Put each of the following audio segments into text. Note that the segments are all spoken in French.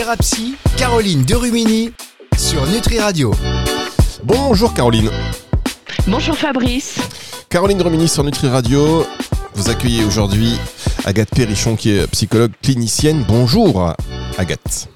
Thérapie, Caroline Derumini sur Nutri Radio. Bonjour Caroline. Bonjour Fabrice. Caroline Derumini sur Nutri Radio. Vous accueillez aujourd'hui Agathe Perrichon qui est psychologue clinicienne. Bonjour Agathe.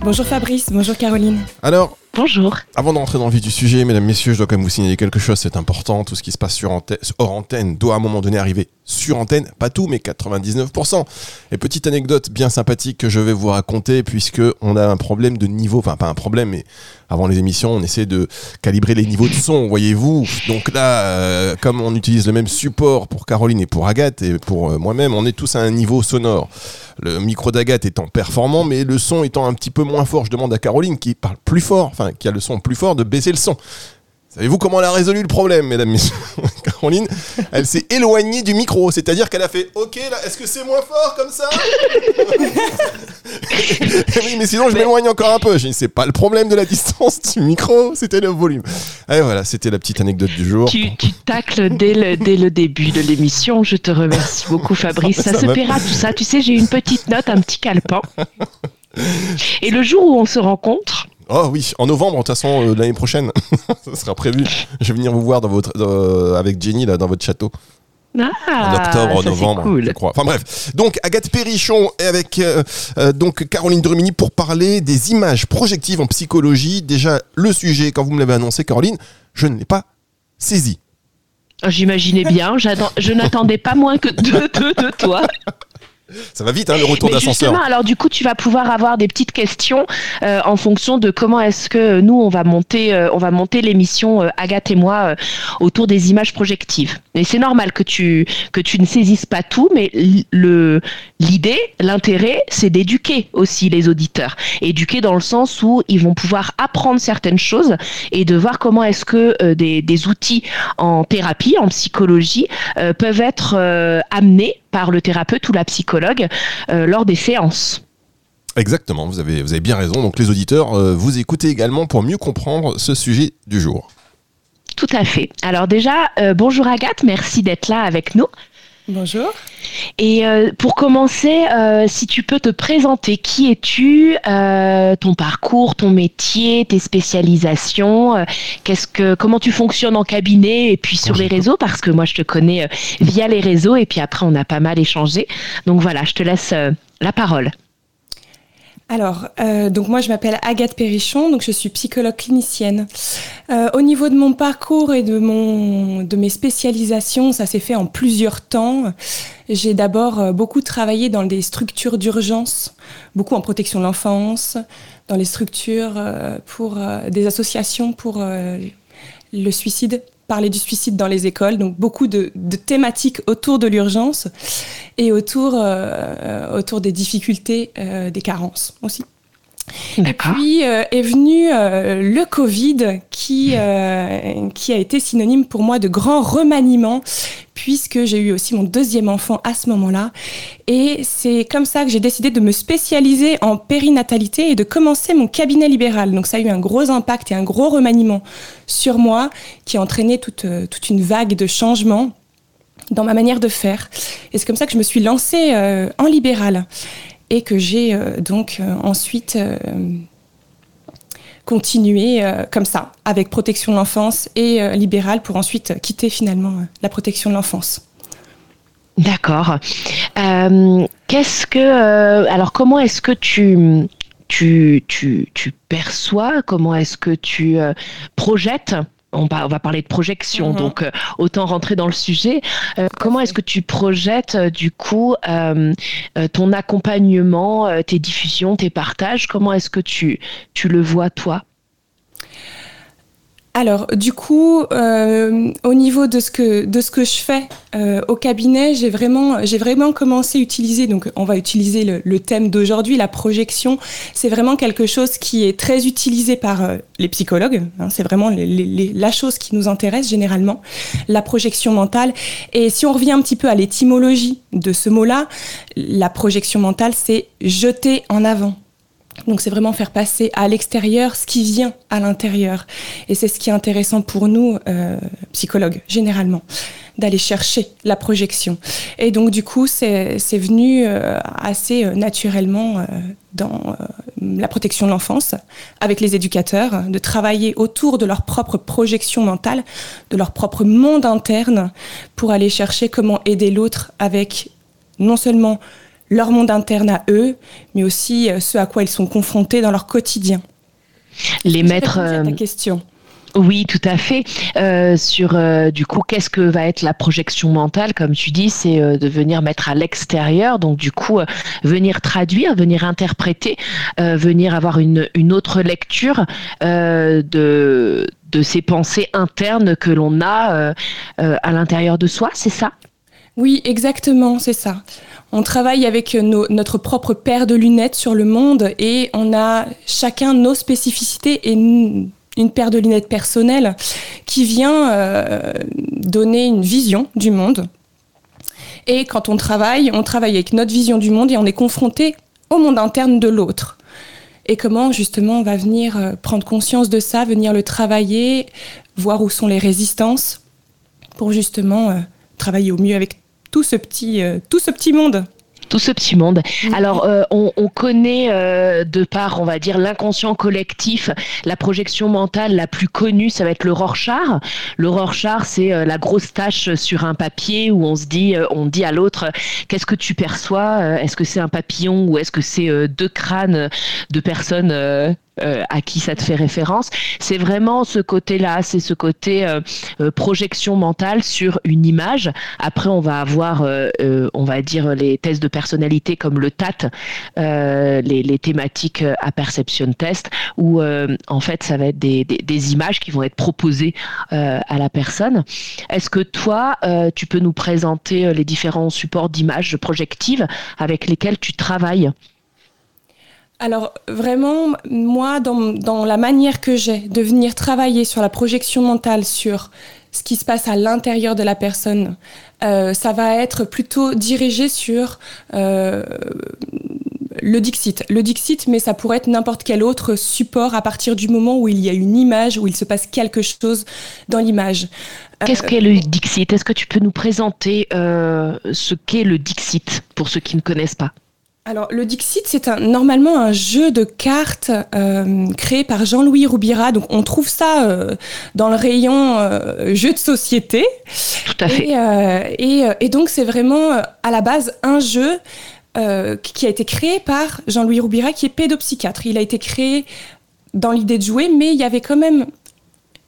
Bonjour Fabrice, bonjour Caroline. Alors, Bonjour. Avant d'entrer dans le vif du sujet, mesdames, messieurs, je dois quand même vous signaler quelque chose, c'est important. Tout ce qui se passe sur antenne, hors antenne doit à un moment donné arriver sur antenne. Pas tout, mais 99%. Et petite anecdote bien sympathique que je vais vous raconter, puisque on a un problème de niveau, enfin pas un problème, mais avant les émissions, on essaie de calibrer les niveaux de son, voyez-vous. Donc là, euh, comme on utilise le même support pour Caroline et pour Agathe et pour euh, moi-même, on est tous à un niveau sonore. Le micro d'Agathe étant performant, mais le son étant un petit peu moins fort. Je demande à Caroline qui parle plus fort, enfin qui a le son plus fort, de baisser le son. Savez-vous comment elle a résolu le problème, mesdames, messieurs Caroline, elle s'est éloignée du micro, c'est-à-dire qu'elle a fait OK, là, est-ce que c'est moins fort comme ça Oui, mais sinon je m'éloigne encore un peu. Dit, c'est pas le problème de la distance du micro, c'était le volume. Et voilà, c'était la petite anecdote du jour. Tu, tu tacles dès le, dès le début de l'émission. Je te remercie beaucoup, Fabrice. Ça, Ça se paiera tout ça. Tu sais, j'ai une petite note, un petit calepin. Et le jour où on se rencontre, Oh oui, en novembre, de toute façon, euh, l'année prochaine, ça sera prévu. Je vais venir vous voir dans votre, euh, avec Jenny là, dans votre château. ah, en octobre, ça, novembre, cool. je crois. Enfin bref. Donc Agathe Perrichon et avec euh, euh, donc Caroline Drumini pour parler des images projectives en psychologie. Déjà le sujet quand vous me l'avez annoncé, Caroline, je ne l'ai pas saisi. J'imaginais bien. Je n'attendais pas moins que deux, deux de toi. Ça va vite, hein, le retour d'ascenseur. alors du coup, tu vas pouvoir avoir des petites questions euh, en fonction de comment est-ce que nous on va monter, euh, on va monter l'émission euh, Agathe et moi euh, autour des images projectives. Et c'est normal que tu que tu ne saisisses pas tout, mais le l'idée, l'intérêt, c'est d'éduquer aussi les auditeurs. Éduquer dans le sens où ils vont pouvoir apprendre certaines choses et de voir comment est-ce que euh, des, des outils en thérapie, en psychologie, euh, peuvent être euh, amenés par le thérapeute ou la psychologue euh, lors des séances. Exactement, vous avez, vous avez bien raison. Donc les auditeurs, euh, vous écoutez également pour mieux comprendre ce sujet du jour. Tout à fait. Alors déjà, euh, bonjour Agathe, merci d'être là avec nous. Bonjour. Et euh, pour commencer, euh, si tu peux te présenter, qui es-tu, euh, ton parcours, ton métier, tes spécialisations, qu'est-ce que, comment tu fonctionnes en cabinet et puis sur les réseaux, parce que moi je te connais via les réseaux et puis après on a pas mal échangé. Donc voilà, je te laisse la parole. Alors, euh, donc moi je m'appelle Agathe Perrichon, donc je suis psychologue clinicienne. Euh, au niveau de mon parcours et de mon de mes spécialisations, ça s'est fait en plusieurs temps. J'ai d'abord euh, beaucoup travaillé dans des structures d'urgence, beaucoup en protection de l'enfance, dans les structures pour des associations pour le suicide, parler du suicide dans les écoles, donc beaucoup de, thématiques autour de l'urgence et autour, euh, des difficultés, euh, des carences aussi. D'accord. Puis euh, est venu euh, le Covid qui, euh, qui a été synonyme pour moi de grand remaniement puisque j'ai eu aussi mon deuxième enfant à ce moment-là. Et c'est comme ça que j'ai décidé de me spécialiser en périnatalité et de commencer mon cabinet libéral. Donc ça a eu un gros impact et un gros remaniement sur moi qui a entraîné toute, euh, toute une vague de changements dans ma manière de faire. Et c'est comme ça que je me suis lancée euh, en libéral et que j'ai euh, donc euh, ensuite euh, continué comme ça, avec protection de l'enfance et euh, libéral pour ensuite quitter finalement la protection de l'enfance. D'accord. Qu'est-ce que alors comment est-ce que tu tu, tu, tu perçois comment est-ce que tu projettes on va, on va parler de projection, Mhm. donc euh, autant rentrer dans le sujet. Euh, comment est-ce que tu projettes euh, du coup ton accompagnement, tes diffusions, tes partages? Comment est-ce que tu, tu le vois toi? Alors, du coup, euh, au niveau de ce que, je fais euh, au cabinet, j'ai vraiment, commencé à utiliser, donc on va utiliser le, thème d'aujourd'hui, la projection. C'est vraiment quelque chose qui est très utilisé par euh, les psychologues. hein, c'est vraiment la chose qui nous intéresse généralement, la projection mentale. Et si on revient un petit peu à l'étymologie de ce mot-là, la projection mentale, c'est jeter en avant Donc c'est vraiment faire passer à l'extérieur ce qui vient à l'intérieur. Et c'est ce qui est intéressant pour nous, euh, psychologues, généralement, d'aller chercher la projection. Et donc du coup, c'est venu euh, assez euh, naturellement dans la protection de l'enfance, avec les éducateurs, de travailler autour de leur propre projection mentale, de leur propre monde interne, pour aller chercher comment aider l'autre avec non seulement leur monde interne à eux, mais aussi euh, ce à quoi ils sont confrontés dans leur quotidien. Les mettre. Ta euh, question. Oui, tout à fait. Euh, sur du coup, qu'est-ce que va être la projection mentale, comme tu dis, c'est de venir mettre à l'extérieur, donc du coup, venir traduire, venir interpréter, venir avoir une, une autre lecture de, de ces pensées internes que l'on a à l'intérieur de soi, c'est ça? Oui, exactement, c'est ça. On travaille avec notre propre paire de lunettes sur le monde et on a chacun nos spécificités et une, paire de lunettes personnelles qui vient euh, donner une vision du monde. Et quand on travaille, on travaille avec notre vision du monde et on est confronté au monde interne de l'autre. Et comment justement on va venir euh, prendre conscience de ça, venir le travailler, voir où sont les résistances pour justement euh, travailler au mieux avec tout ce petit, euh, tout ce petit monde tout ce petit monde. Mhm. Alors, euh, on, connaît euh, de par, on va dire, l'inconscient collectif, la projection mentale la plus connue, ça va être le Rorschach. Le Rorschach, c'est la grosse tache sur un papier où on se dit, on dit à l'autre, qu'est-ce que tu perçois? Est-ce que c'est un papillon ou est-ce que c'est deux crânes de personnes euh, à qui ça te fait référence. C'est vraiment ce côté-là, c'est ce côté euh, euh, projection mentale sur une image. Après, on va avoir, on va dire, les tests de personnalité comme le TAT, les, thématiques à perception test, où en fait, ça va être des, des, images qui vont être proposées à la personne. Est-ce que toi, tu peux nous présenter les différents supports d'images projectives avec lesquels tu travailles? Alors vraiment, moi, dans, la manière que j'ai de venir travailler sur la projection mentale, sur ce qui se passe à l'intérieur de la personne, euh, ça va être plutôt dirigé sur euh, le Dixit. Le Dixit, mais ça pourrait être n'importe quel autre support à partir du moment où il y a une image, où il se passe quelque chose dans l'image. Qu'est-ce qu'est le Dixit? Est-ce que tu peux nous présenter euh, ce qu'est le Dixit pour ceux qui ne connaissent pas? Alors, le Dixit, c'est un, normalement un jeu de cartes euh, créé par Jean-Louis Roubira. Donc, on trouve ça euh, dans le rayon euh, jeu de société. Tout à fait. Et, et, donc, c'est vraiment à la base un jeu qui a été créé par Jean-Louis Roubira, qui est pédopsychiatre. Il a été créé dans l'idée de jouer, mais il y avait quand même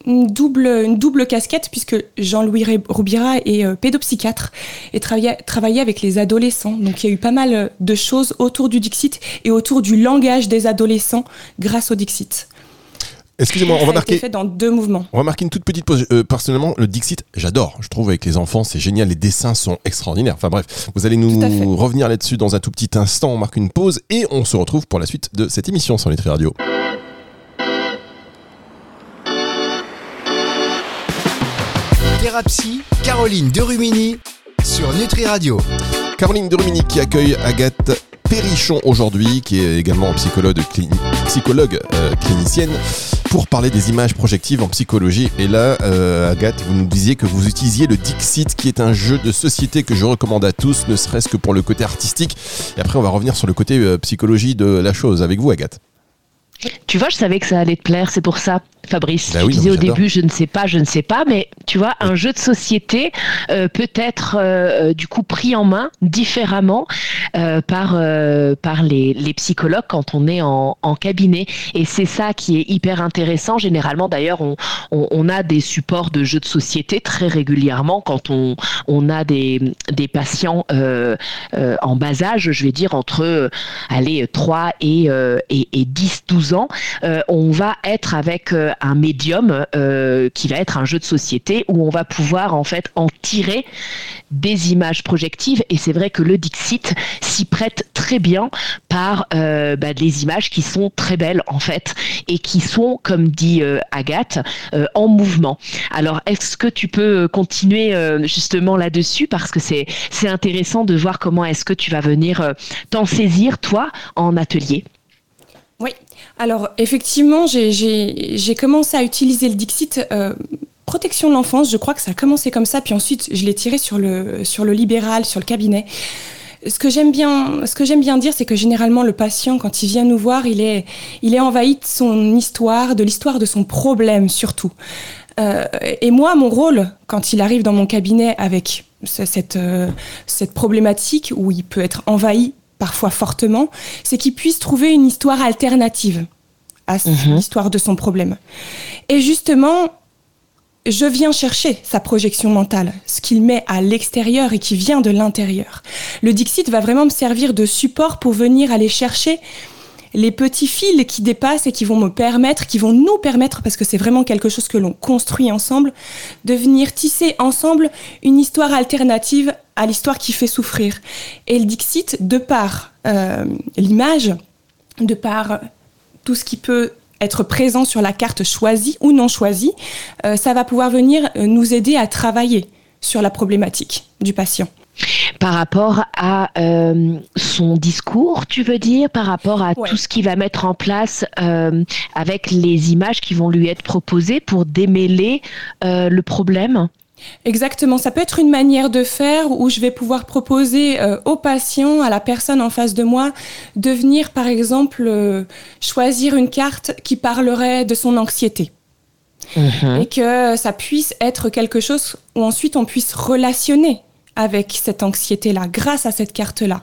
une double, une double casquette puisque Jean-Louis Roubira est euh, pédopsychiatre et travaillait, travaillait avec les adolescents. Donc il y a eu pas mal euh, de choses autour du Dixit et autour du langage des adolescents grâce au Dixit. Excusez-moi, on va marquer. fait dans deux mouvements. On va marquer une toute petite pause. Euh, personnellement, le Dixit, j'adore. Je trouve avec les enfants, c'est génial. Les dessins sont extraordinaires. Enfin bref, vous allez nous revenir là-dessus dans un tout petit instant. On marque une pause et on se retrouve pour la suite de cette émission sur Nutri Radio. Thérapie, Caroline Derumini sur Nutri Radio. Caroline Derumini qui accueille Agathe Perrichon aujourd'hui, qui est également psychologue, psychologue euh, clinicienne, pour parler des images projectives en psychologie. Et là, euh, Agathe, vous nous disiez que vous utilisiez le Dixit, qui est un jeu de société que je recommande à tous, ne serait-ce que pour le côté artistique. Et après, on va revenir sur le côté euh, psychologie de la chose avec vous, Agathe. Tu vois, je savais que ça allait te plaire, c'est pour ça. Fabrice. Bah tu disais au début, je ne sais pas, je ne sais pas, mais tu vois, un jeu de société euh, peut être euh, du coup pris en main différemment euh, par, par les, les, psychologues quand on est en, en cabinet. Et c'est ça qui est hyper intéressant. Généralement, d'ailleurs, on, on, on, a des supports de jeux de société très régulièrement quand on, on a des, des patients en bas âge, je vais dire entre allez, 3 et, et, et 10, 12 ans. on va être avec un médium euh, qui va être un jeu de société où on va pouvoir en fait en tirer des images projectives et c'est vrai que le Dixit s'y prête très bien par euh, bah, des images qui sont très belles en fait et qui sont comme dit euh, Agathe en mouvement. Alors est-ce que tu peux continuer justement là-dessus? Parce que c'est intéressant de voir comment est-ce que tu vas venir t'en saisir toi en atelier. Alors effectivement, j'ai commencé à utiliser le Dixit. Euh, protection de l'enfance, je crois que ça a commencé comme ça, puis ensuite je l'ai tiré sur le, libéral, sur le cabinet. Ce que j'aime bien, dire, c'est que généralement le patient, quand il vient nous voir, il est, il est envahi de son histoire, de l'histoire de son problème surtout. Euh, et moi, mon rôle, quand il arrive dans mon cabinet avec cette, euh, cette problématique où il peut être envahi parfois fortement, c'est qu'il puisse trouver une histoire alternative à mhm. l'histoire de son problème. Et justement, je viens chercher sa projection mentale, ce qu'il met à l'extérieur et qui vient de l'intérieur. Le Dixit va vraiment me servir de support pour venir aller chercher les petits fils qui dépassent et qui vont me permettre, qui vont nous permettre, parce que c'est vraiment quelque chose que l'on construit ensemble, de venir tisser ensemble une histoire alternative à l'histoire qui fait souffrir. Et le Dixit, de par euh, l'image, de par tout ce qui peut être présent sur la carte choisie ou non choisie, euh, ça va pouvoir venir nous aider à travailler sur la problématique du patient. Par rapport à euh, son discours, tu veux dire, par rapport à tout ce qu'il va mettre en place avec les images qui vont lui être proposées pour démêler le problème? Exactement, ça peut être une manière de faire où je vais pouvoir proposer euh, au patient, à la personne en face de moi, de venir par exemple euh, choisir une carte qui parlerait de son anxiété. Mhm. Et que ça puisse être quelque chose où ensuite on puisse relationner avec cette anxiété-là grâce à cette carte-là.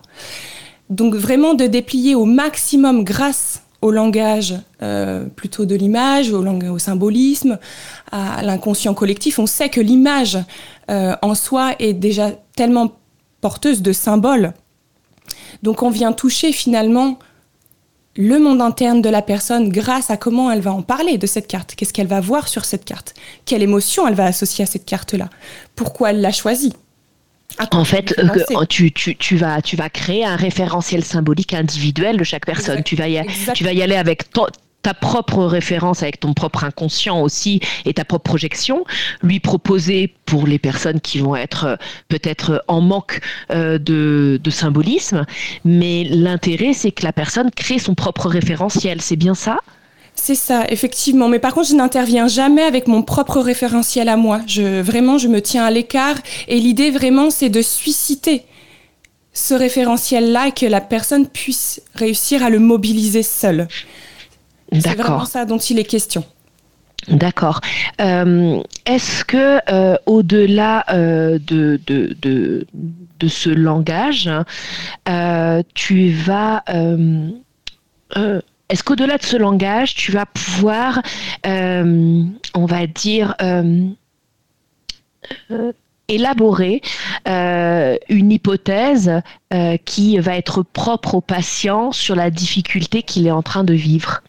Donc vraiment de déplier au maximum grâce au langage euh, plutôt de l'image, au, au, symbolisme, à l'inconscient collectif. On sait que l'image euh, en soi est déjà tellement porteuse de symboles. Donc on vient toucher finalement le monde interne de la personne grâce à comment elle va en parler de cette carte, qu'est-ce qu'elle va voir sur cette carte, quelle émotion elle va associer à cette carte-là, pourquoi elle l'a choisie? En fait, euh, tu, tu, tu, vas, tu vas créer un référentiel symbolique individuel de chaque personne. Tu vas, y, tu vas y aller avec ta propre référence avec ton propre inconscient aussi et ta propre projection, lui proposer pour les personnes qui vont être euh, peut-être en manque euh, de, de symbolisme, mais l'intérêt c'est que la personne crée son propre référentiel, c'est bien ça? C'est ça, effectivement. Mais par contre, je n'interviens jamais avec mon propre référentiel à moi. Je, vraiment, je me tiens à l'écart. Et l'idée, vraiment, c'est de susciter ce référentiel-là et que la personne puisse réussir à le mobiliser seule. C'est vraiment ça dont il est question. D'accord. Euh, est-ce que euh, au-delà euh, de, de, de, ce langage, tu vas est-ce qu'au-delà de ce langage, tu vas pouvoir, euh, on va dire, euh, euh, élaborer une hypothèse qui va être propre au patient sur la difficulté qu'il est en train de vivre?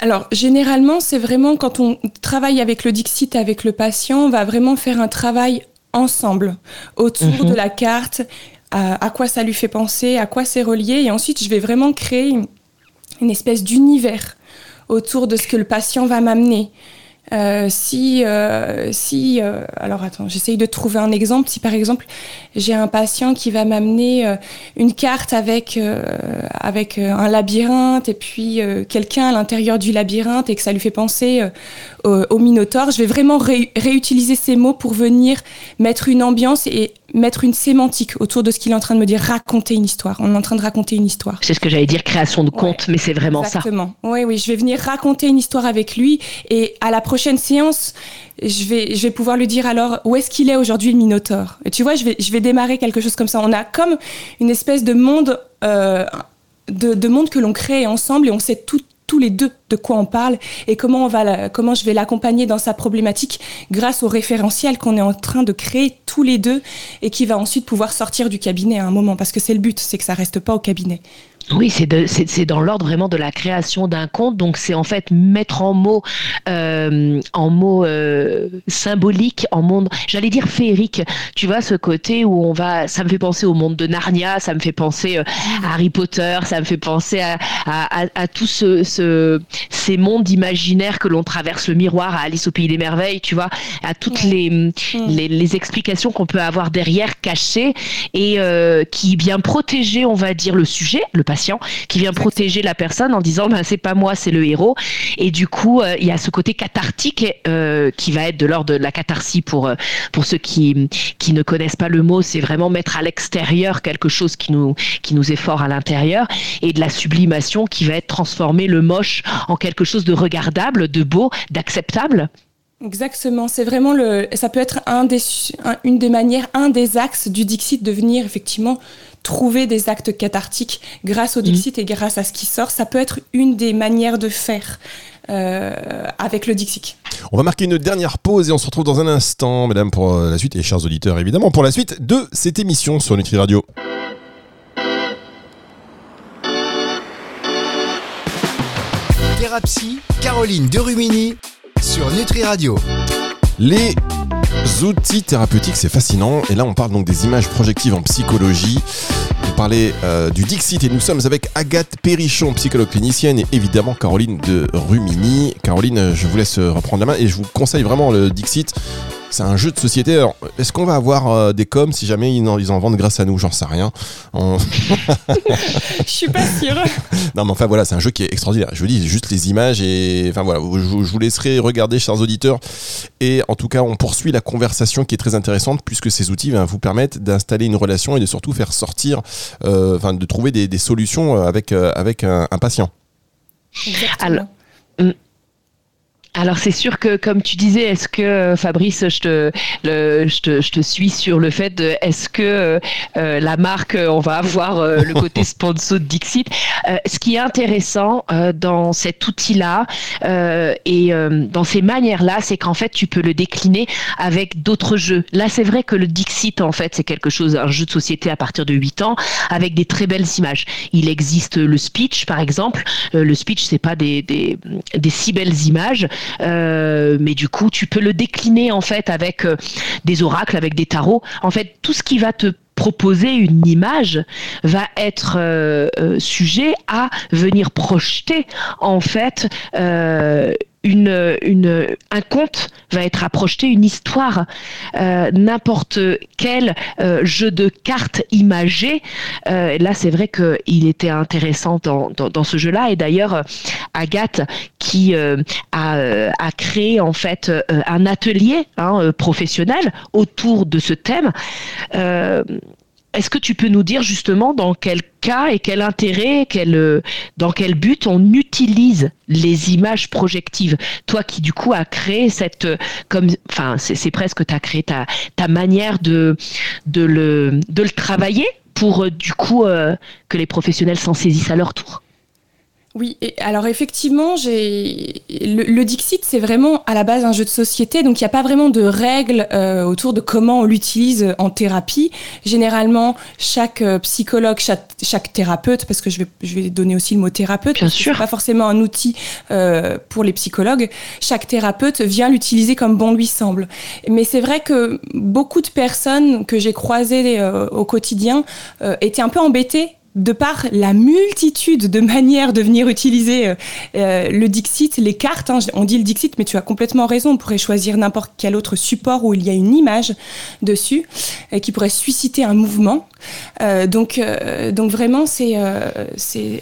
Alors, généralement, c'est vraiment quand on travaille avec le Dixit, avec le patient, on va vraiment faire un travail ensemble autour mhm. de la carte à, quoi ça lui fait penser, à quoi c'est relié. Et ensuite, je vais vraiment créer une espèce d'univers autour de ce que le patient va m'amener. Euh, si, euh, si euh, alors attends, j'essaye de trouver un exemple. Si par exemple j'ai un patient qui va m'amener une carte avec avec un labyrinthe et puis quelqu'un à l'intérieur du labyrinthe et que ça lui fait penser au, Minotaure, je vais vraiment réutiliser ces mots pour venir mettre une ambiance et mettre une sémantique autour de ce qu'il est en train de me dire, raconter une histoire. On est en train de raconter une histoire. C'est ce que j'allais dire, création de conte, mais c'est vraiment ça. Exactement. Oui, oui, je vais venir raconter une histoire avec lui et à la prochaine séance, je vais, je vais pouvoir lui dire alors où est-ce qu'il est aujourd'hui le Minotaure. Et tu vois, je vais, je vais démarrer quelque chose comme ça. On a comme une espèce de monde, euh, de, de, monde que l'on crée ensemble et on sait tout, tous les deux de quoi on parle et comment, on va comment je vais l'accompagner dans sa problématique grâce au référentiel qu'on est en train de créer tous les deux et qui va ensuite pouvoir sortir du cabinet à un moment parce que c'est le but, c'est que ça reste pas au cabinet. Oui, c'est dans l'ordre vraiment de la création d'un conte. Donc c'est en fait mettre en mots, euh, en mots euh, symboliques, en monde, j'allais dire féerique. Tu vois ce côté où on va, ça me fait penser au monde de Narnia, ça me fait penser euh, à Harry Potter, ça me fait penser à, à, à, ce, ce, ces mondes imaginaires que l'on traverse, le miroir, à Alice au pays des merveilles, tu vois, à toutes les, les, les, explications qu'on peut avoir derrière cachées et qui bien protéger, on va dire, le sujet, le qui vient protéger la personne en disant ben c'est pas moi, c'est le héros. Et du coup, il y a ce côté cathartique qui va être de l'ordre de la catharsis pour pour ceux qui qui ne connaissent pas le mot, c'est vraiment mettre à l'extérieur quelque chose qui nous qui nous est fort à l'intérieur et de la sublimation qui va être transformer le moche en quelque chose de regardable, de beau, d'acceptable. Exactement, c'est vraiment le. Ça peut être un des, une des manières, un des axes du Dixit de venir effectivement trouver des actes cathartiques grâce au. Dixit et grâce à ce qui sort. Ça peut être une des manières de faire euh, avec le Dixit. On va marquer une dernière pause et on se retrouve dans un instant, mesdames, pour la suite et chers auditeurs évidemment pour la suite de cette émission sur Nutri Radio. Thérapie, Caroline Derumini sur Nutri Radio. Les outils thérapeutiques, c'est fascinant. Et là, on parle donc des images projectives en psychologie. Vous parlez euh, du Dixit et nous sommes avec Agathe Perrichon, psychologue clinicienne, et évidemment Caroline de Rumini. Caroline, je vous laisse reprendre la main et je vous conseille vraiment le Dixit. C'est un jeu de société. Alors, est-ce qu'on va avoir euh, des coms si jamais ils en, ils en vendent grâce à nous? J'en sais rien. Je suis pas sûre. non, mais enfin voilà, c'est un jeu qui est extraordinaire. Je vous dis juste les images et enfin voilà, je, vous laisserai regarder, chers auditeurs. Et en tout cas, on poursuit la conversation qui est très intéressante puisque ces outils vous permettent d'installer une relation et de surtout faire sortir, euh, enfin de trouver des, solutions euh, avec, avec un, patient. Alors, alors c'est sûr que comme tu disais, est-ce que euh, Fabrice, je te, le, je te, je te suis sur le fait de est-ce que euh, euh, la marque, on va avoir le côté sponsor de Dixit. ce qui est intéressant dans cet outil-là et dans ces manières-là, c'est qu'en fait tu peux le décliner avec d'autres jeux. Là c'est vrai que le Dixit en fait c'est quelque chose, un jeu de société à partir de 8 ans avec des très belles images. Il existe le speech par exemple. le speech c'est pas des, des, des si belles images. Euh, mais du coup, tu peux le décliner en fait avec euh, des oracles, avec des tarots. En fait, tout ce qui va te proposer une image va être euh, sujet à venir projeter en fait un conte va être à projeter une histoire. N'importe quel jeu de cartes imagé, là c'est vrai qu'il était intéressant dans ce jeu-là. Et d'ailleurs, Agathe, qui euh, a, a, créé en fait un atelier hein, professionnel autour de ce thème, est-ce que tu peux nous dire justement dans quel cas et quel intérêt, quel, euh, dans quel but on utilise les images projectives? Toi qui du coup as créé cette, euh, comme, enfin c'est presque tu as créé ta, ta manière de, de, le, de le travailler pour euh, du coup que les professionnels s'en saisissent à leur tour. Oui, et alors effectivement, j'ai le, Dixit, c'est vraiment à la base un jeu de société, donc il n'y a pas vraiment de règles euh, autour de comment on l'utilise en thérapie. Généralement, chaque euh, psychologue, chaque, thérapeute, parce que je vais, je vais donner aussi le mot thérapeute, Bien sûr. pas forcément un outil euh, pour les psychologues. Chaque thérapeute vient l'utiliser comme bon lui semble. Mais c'est vrai que beaucoup de personnes que j'ai croisées au quotidien étaient un peu embêtées de par la multitude de manières de venir utiliser euh, euh, le Dixit, les cartes, hein, on dit le Dixit, mais tu as complètement raison, on pourrait choisir n'importe quel autre support où il y a une image dessus et qui pourrait susciter un mouvement. Euh, donc, donc vraiment, c'est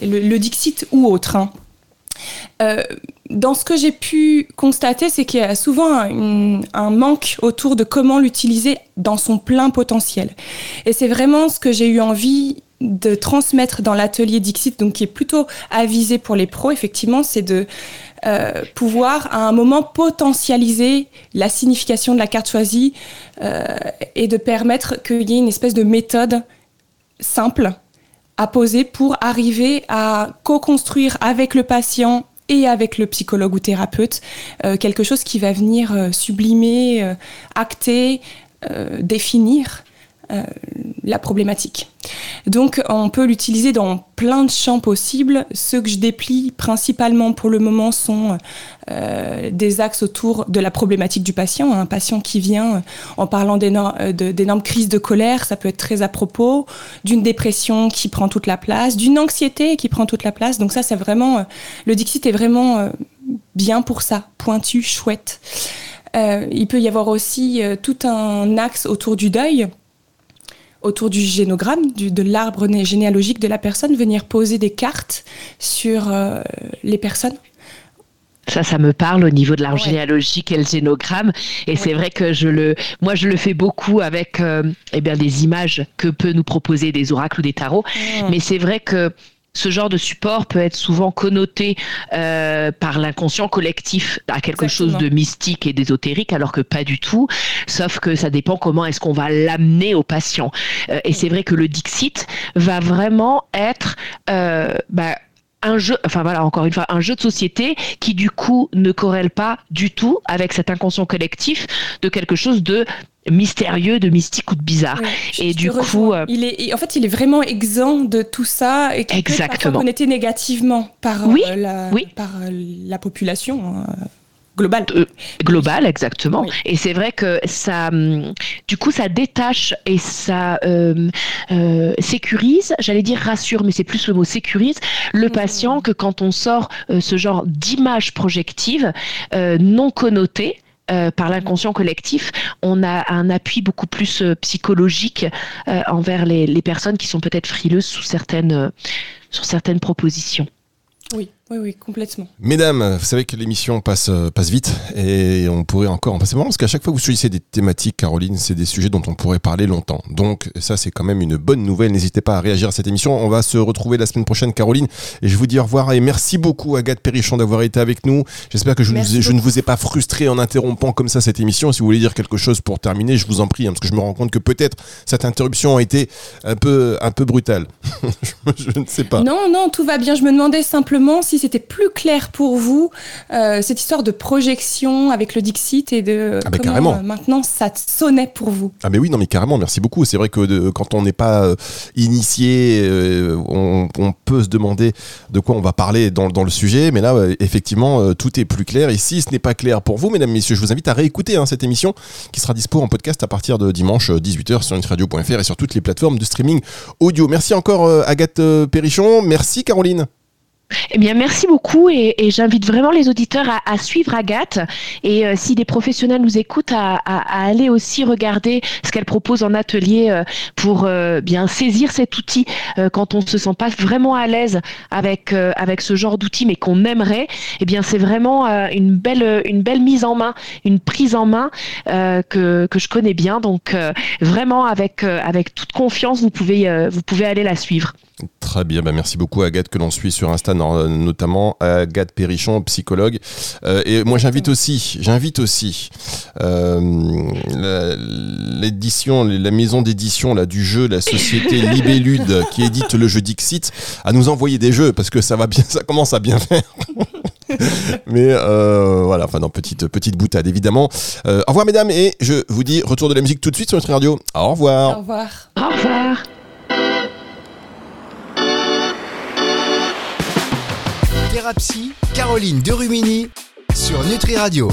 le, Dixit ou autre. Hein. dans ce que j'ai pu constater, c'est qu'il y a souvent un, manque autour de comment l'utiliser dans son plein potentiel. Et c'est vraiment ce que j'ai eu envie de transmettre dans l'atelier Dixit, donc qui est plutôt avisé pour les pros, effectivement, c'est de euh, pouvoir à un moment potentialiser la signification de la carte choisie euh, et de permettre qu'il y ait une espèce de méthode simple à poser pour arriver à co-construire avec le patient et avec le psychologue ou thérapeute euh, quelque chose qui va venir sublimer, acter, définir euh, la problématique. Donc on peut l'utiliser dans plein de champs possibles. Ceux que je déplie principalement pour le moment sont euh, des axes autour de la problématique du patient. Un patient qui vient en parlant euh, d'énormes crises de colère, ça peut être très à propos, d'une dépression qui prend toute la place, d'une anxiété qui prend toute la place. Donc ça c'est vraiment, le Dixit est vraiment bien pour ça, pointu, chouette. il peut y avoir aussi tout un axe autour du deuil autour du génogramme, du, de l'arbre généalogique de la personne, venir poser des cartes sur euh, les personnes. Ça, ça me parle au niveau de l'arbre généalogique et le génogramme. Et c'est vrai que je le, moi, je le fais beaucoup avec euh, eh bien, des images que peut nous proposer des oracles ou des tarots. Mais c'est vrai que ce genre de support peut être souvent connoté euh, par l'inconscient collectif à quelque chose de mystique et d'ésotérique, alors que pas du tout. Sauf que ça dépend comment est-ce qu'on va l'amener au patient. Euh, et c'est vrai que le Dixit va vraiment être euh, bah, un jeu, enfin voilà, encore une fois, un jeu de société qui du coup ne corrèle pas du tout avec cet inconscient collectif de quelque chose de mystérieux, de mystique ou de bizarre. et du coup, euh, il est, en fait, il est vraiment exempt de tout ça et qui connoté négativement par oui, euh, la, oui. par euh, la population. Global. global, exactement. Et c'est vrai que ça, hum, du coup, ça détache et ça euh, euh, sécurise, j'allais dire rassure, mais c'est plus le mot sécurise, le mmh. patient que quand on sort euh, ce genre d'image projective non connotée, par l'inconscient collectif, on a un appui beaucoup plus psychologique envers les, les, personnes qui sont peut-être frileuses sous certaines, sur certaines propositions. Oui. Oui, oui, complètement. Mesdames, vous savez que l'émission passe, euh, passe vite et on pourrait encore en passer vraiment parce qu'à chaque fois que vous choisissez des thématiques, Caroline, c'est des sujets dont on pourrait parler longtemps. Donc ça, c'est quand même une bonne nouvelle. N'hésitez pas à réagir à cette émission. On va se retrouver la semaine prochaine, Caroline, et je vous dis au revoir et merci beaucoup, Agathe Perrichon, d'avoir été avec nous. J'espère que je, je, ne vous ai pas frustré en interrompant comme ça cette émission. Si vous voulez dire quelque chose pour terminer, je vous en prie, hein, parce que je me rends compte que peut-être cette interruption a été un peu, un peu brutale. je ne sais pas. Non, non, tout va bien. Je me demandais simplement si c'était plus clair pour vous euh, cette histoire de projection avec le Dixit et de ah comment euh, maintenant ça sonnait pour vous? Ah mais oui, non mais carrément, merci beaucoup. C'est vrai que quand on n'est pas euh, initié, on, peut se demander de quoi on va parler dans, dans le sujet, mais là effectivement tout est plus clair. Et si ce n'est pas clair pour vous, mesdames, messieurs, je vous invite à réécouter hein, cette émission qui sera dispo en podcast à partir de dimanche 18h sur nutradio.fr et sur toutes les plateformes de streaming audio. Merci encore Agathe Perrichon, merci Caroline. Eh bien, merci beaucoup et, j'invite vraiment les auditeurs à, suivre Agathe et euh, si des professionnels nous écoutent, à, aller aussi regarder ce qu'elle propose en atelier euh, pour euh, bien saisir cet outil quand on se sent pas vraiment à l'aise avec avec ce genre d'outil, mais qu'on aimerait. Eh bien, c'est vraiment une belle une belle mise en main, une prise en main que, que je connais bien. Donc, vraiment avec avec toute confiance, vous pouvez vous pouvez aller la suivre. Très bien, bah, merci beaucoup Agathe que l'on suit sur Insta notamment Agathe Perrichon, psychologue. Euh, et moi j'invite aussi, j'invite aussi euh, l'édition, la maison d'édition là du jeu, la société Libellude qui édite le jeu Dixit, à nous envoyer des jeux parce que ça va bien, ça commence à bien faire. Mais euh, voilà, enfin non, petite petite boutade évidemment. au revoir mesdames et je vous dis retour de la musique tout de suite sur notre radio. Au revoir. Au revoir. Au revoir. Thérapie, Caroline Derumini sur Nutri Radio.